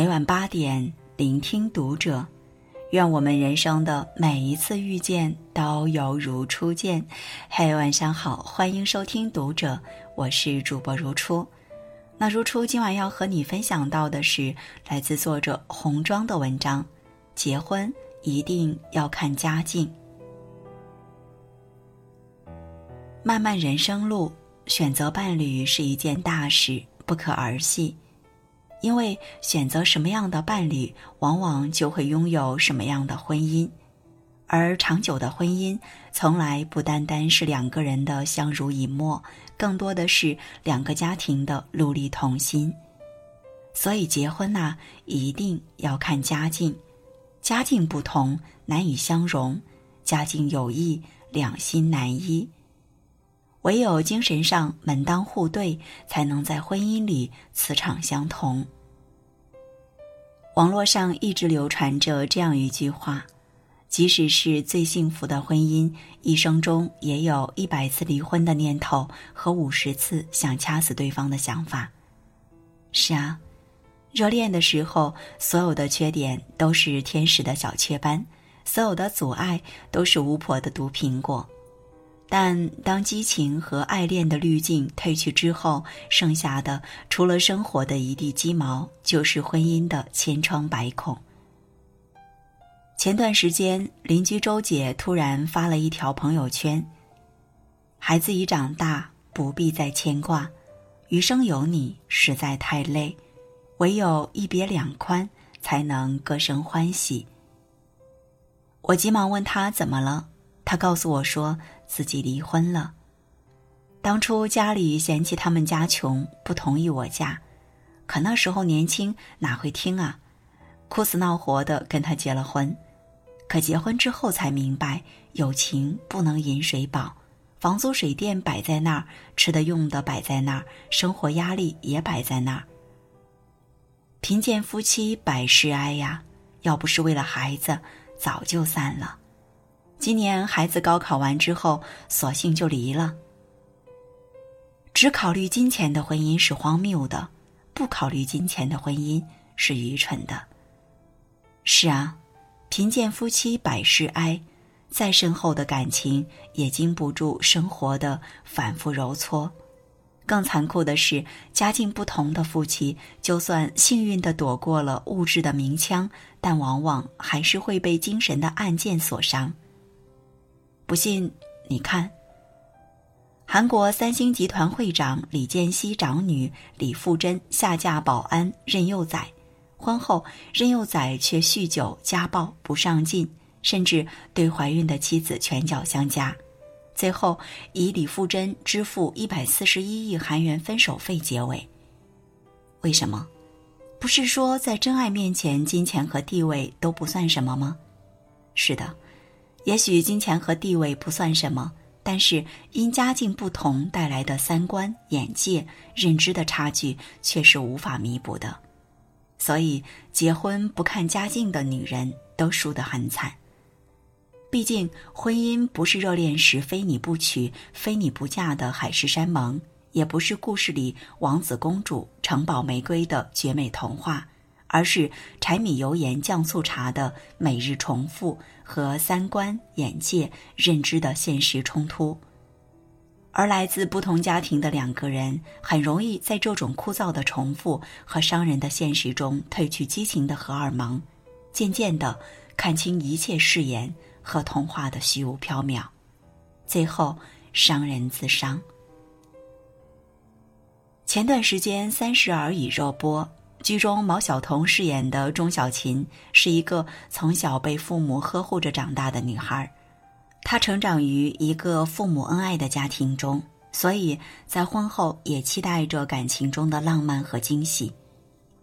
每晚八点，聆听读者。愿我们人生的每一次遇见都犹如初见。嘿，晚上好，欢迎收听读者，我是主播如初。那如初今晚要和你分享到的是来自作者红妆的文章：结婚一定要看家境。漫漫人生路，选择伴侣是一件大事，不可儿戏。因为选择什么样的伴侣，往往就会拥有什么样的婚姻，而长久的婚姻从来不单单是两个人的相濡以沫，更多的是两个家庭的戮力同心。所以结婚呐，一定要看家境，家境不同难以相容，家境有异两心难依。唯有精神上门当户对，才能在婚姻里磁场相同。网络上一直流传着这样一句话：“即使是最幸福的婚姻，一生中也有一百次离婚的念头和五十次想掐死对方的想法。”是啊，热恋的时候，所有的缺点都是天使的小雀斑，所有的阻碍都是巫婆的毒苹果。但当激情和爱恋的滤镜褪去之后，剩下的除了生活的一地鸡毛，就是婚姻的千疮百孔。前段时间，邻居周姐突然发了一条朋友圈：“孩子已长大，不必再牵挂，余生有你实在太累，唯有一别两宽，才能各生欢喜。”我急忙问他怎么了。他告诉我说自己离婚了。当初家里嫌弃他们家穷，不同意我嫁，可那时候年轻哪会听啊？哭死闹活的跟他结了婚。可结婚之后才明白，友情不能饮水饱，房租水电摆在那儿，吃的用的摆在那儿，生活压力也摆在那儿。贫贱夫妻百事哀呀，要不是为了孩子，早就散了。今年孩子高考完之后，索性就离了。只考虑金钱的婚姻是荒谬的，不考虑金钱的婚姻是愚蠢的。是啊，贫贱夫妻百事哀，再深厚的感情也经不住生活的反复揉搓。更残酷的是，家境不同的夫妻，就算幸运的躲过了物质的鸣枪，但往往还是会被精神的暗箭所伤。不信，你看。韩国三星集团会长李健熙长女李富珍下嫁保安任佑宰，婚后任佑宰却酗酒、家暴、不上进，甚至对怀孕的妻子拳脚相加，最后以李富珍支付一百四十一亿韩元分手费结尾。为什么？不是说在真爱面前，金钱和地位都不算什么吗？是的。也许金钱和地位不算什么，但是因家境不同带来的三观、眼界、认知的差距却是无法弥补的。所以，结婚不看家境的女人都输得很惨。毕竟，婚姻不是热恋时非你不娶、非你不嫁的海誓山盟，也不是故事里王子公主、城堡玫瑰的绝美童话。而是柴米油盐酱醋茶的每日重复和三观、眼界、认知的现实冲突，而来自不同家庭的两个人很容易在这种枯燥的重复和伤人的现实中褪去激情的荷尔蒙，渐渐的看清一切誓言和童话的虚无缥缈，最后伤人自伤。前段时间《三十而已》热播。剧中毛晓彤饰演的钟小琴是一个从小被父母呵护着长大的女孩，她成长于一个父母恩爱的家庭中，所以在婚后也期待着感情中的浪漫和惊喜，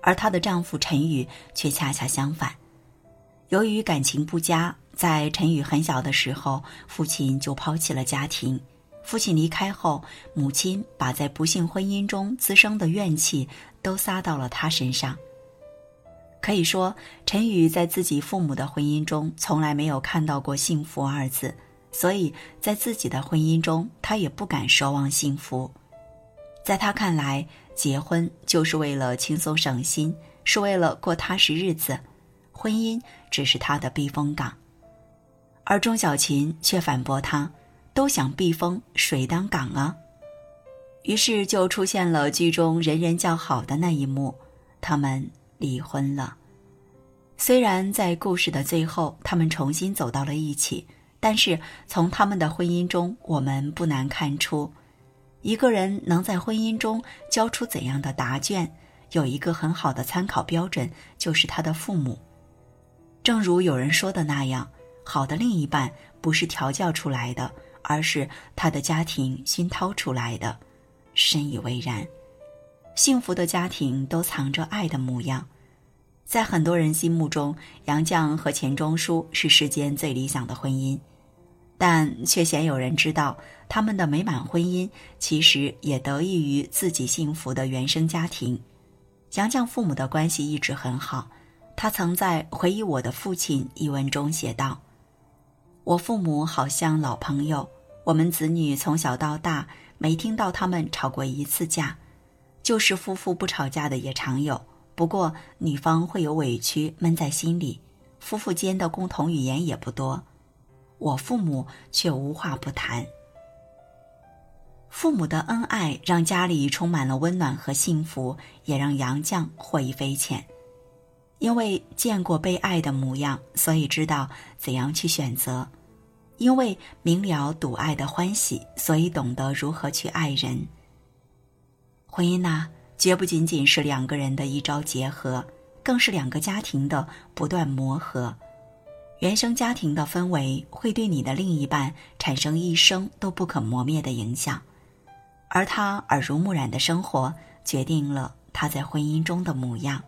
而她的丈夫陈宇却恰恰相反。由于感情不佳，在陈宇很小的时候，父亲就抛弃了家庭。父亲离开后，母亲把在不幸婚姻中滋生的怨气都撒到了他身上。可以说，陈宇在自己父母的婚姻中从来没有看到过幸福二字，所以在自己的婚姻中，他也不敢奢望幸福。在他看来，结婚就是为了轻松省心，是为了过踏实日子，婚姻只是他的避风港。而钟小琴却反驳他：“都想避风，谁当港啊？”于是就出现了剧中人人叫好的那一幕，他们离婚了。虽然在故事的最后，他们重新走到了一起，但是从他们的婚姻中，我们不难看出，一个人能在婚姻中交出怎样的答卷，有一个很好的参考标准，就是他的父母。正如有人说的那样。好的另一半不是调教出来的，而是他的家庭熏陶出来的，深以为然。幸福的家庭都藏着爱的模样，在很多人心目中，杨绛和钱钟书是世间最理想的婚姻，但却鲜有人知道，他们的美满婚姻其实也得益于自己幸福的原生家庭。杨绛父母的关系一直很好，他曾在《回忆我的父亲》一文中写道。我父母好像老朋友，我们子女从小到大没听到他们吵过一次架，就是夫妇不吵架的也常有。不过女方会有委屈闷在心里，夫妇间的共同语言也不多。我父母却无话不谈。父母的恩爱让家里充满了温暖和幸福，也让杨绛获益匪浅。因为见过被爱的模样，所以知道怎样去选择；因为明了赌爱的欢喜，所以懂得如何去爱人。婚姻呐，绝不仅仅是两个人的一朝结合，更是两个家庭的不断磨合。原生家庭的氛围会对你的另一半产生一生都不可磨灭的影响，而他耳濡目染的生活决定了他在婚姻中的模样。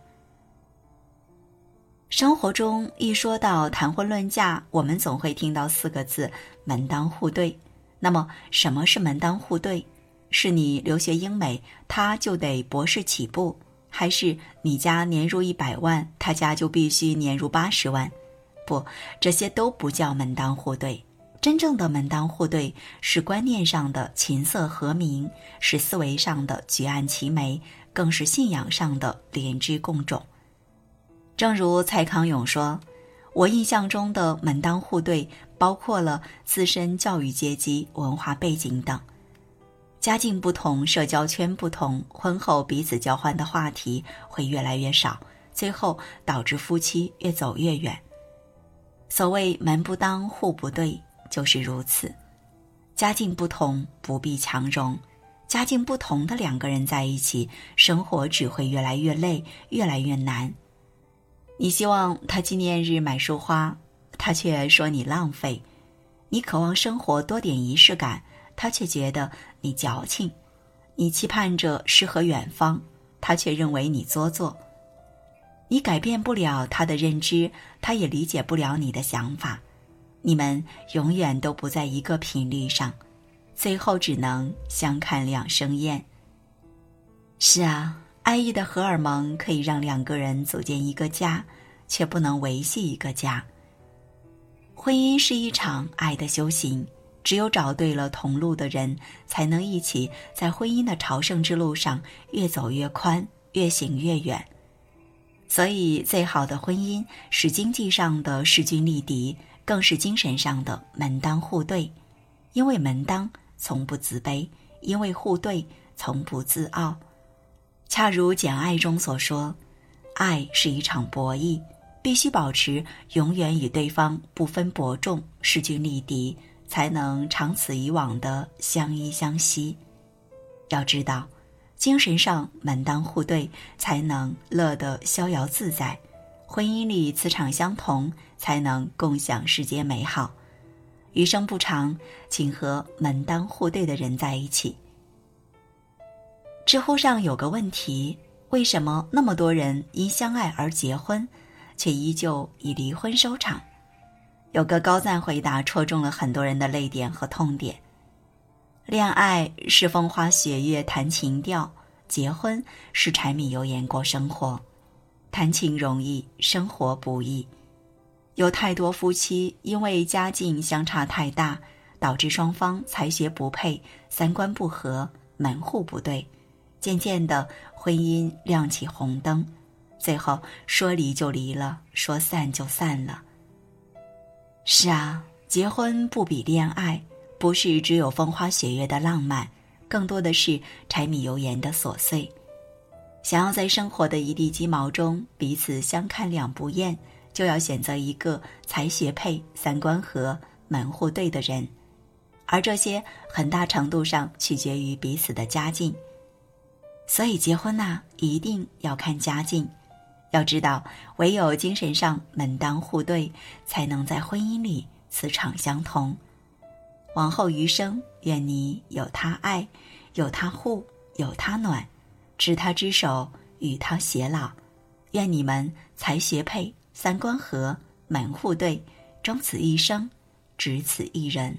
生活中一说到谈婚论嫁，我们总会听到四个字“门当户对”。那么，什么是门当户对？是你留学英美，他就得博士起步；还是你家年入一百万，他家就必须年入八十万？不，这些都不叫门当户对。真正的门当户对，是观念上的琴瑟和鸣，是思维上的举案齐眉，更是信仰上的连枝共种。正如蔡康永说：“我印象中的门当户对，包括了自身教育阶级、文化背景等，家境不同，社交圈不同，婚后彼此交换的话题会越来越少，最后导致夫妻越走越远。所谓门不当户不对，就是如此。家境不同不必强融，家境不同的两个人在一起，生活只会越来越累，越来越难。”你希望他纪念日买束花，他却说你浪费；你渴望生活多点仪式感，他却觉得你矫情；你期盼着诗和远方，他却认为你做作。你改变不了他的认知，他也理解不了你的想法。你们永远都不在一个频率上，最后只能相看两生厌。是啊。爱意的荷尔蒙可以让两个人组建一个家，却不能维系一个家。婚姻是一场爱的修行，只有找对了同路的人，才能一起在婚姻的朝圣之路上越走越宽，越行越远。所以，最好的婚姻是经济上的势均力敌，更是精神上的门当户对。因为门当，从不自卑；因为户对，从不自傲。恰如《简爱》中所说，爱是一场博弈，必须保持永远与对方不分伯仲、势均力敌，才能长此以往的相依相惜。要知道，精神上门当户对，才能乐得逍遥自在；婚姻里磁场相同，才能共享世间美好。余生不长，请和门当户对的人在一起。知乎上有个问题：为什么那么多人因相爱而结婚，却依旧以离婚收场？有个高赞回答戳中了很多人的泪点和痛点。恋爱是风花雪月谈情调，结婚是柴米油盐过生活。谈情容易，生活不易。有太多夫妻因为家境相差太大，导致双方才学不配、三观不合、门户不对。渐渐的，婚姻亮起红灯，最后说离就离了，说散就散了。是啊，结婚不比恋爱，不是只有风花雪月的浪漫，更多的是柴米油盐的琐碎。想要在生活的一地鸡毛中彼此相看两不厌，就要选择一个才学配、三观合、门户对的人，而这些很大程度上取决于彼此的家境。所以结婚呐，一定要看家境。要知道，唯有精神上门当户对，才能在婚姻里磁场相同。往后余生，愿你有他爱，有他护，有他暖，执他之手，与他偕老。愿你们才学配，三观合，门户对，终此一生，只此一人。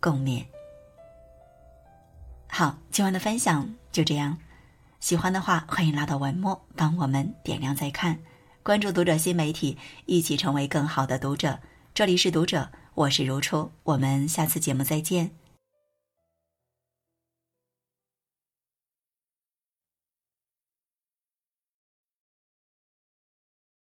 共勉。好，今晚的分享就这样。喜欢的话，欢迎拉到文末帮我们点亮再看，关注读者新媒体，一起成为更好的读者。这里是读者，我是如初，我们下次节目再见。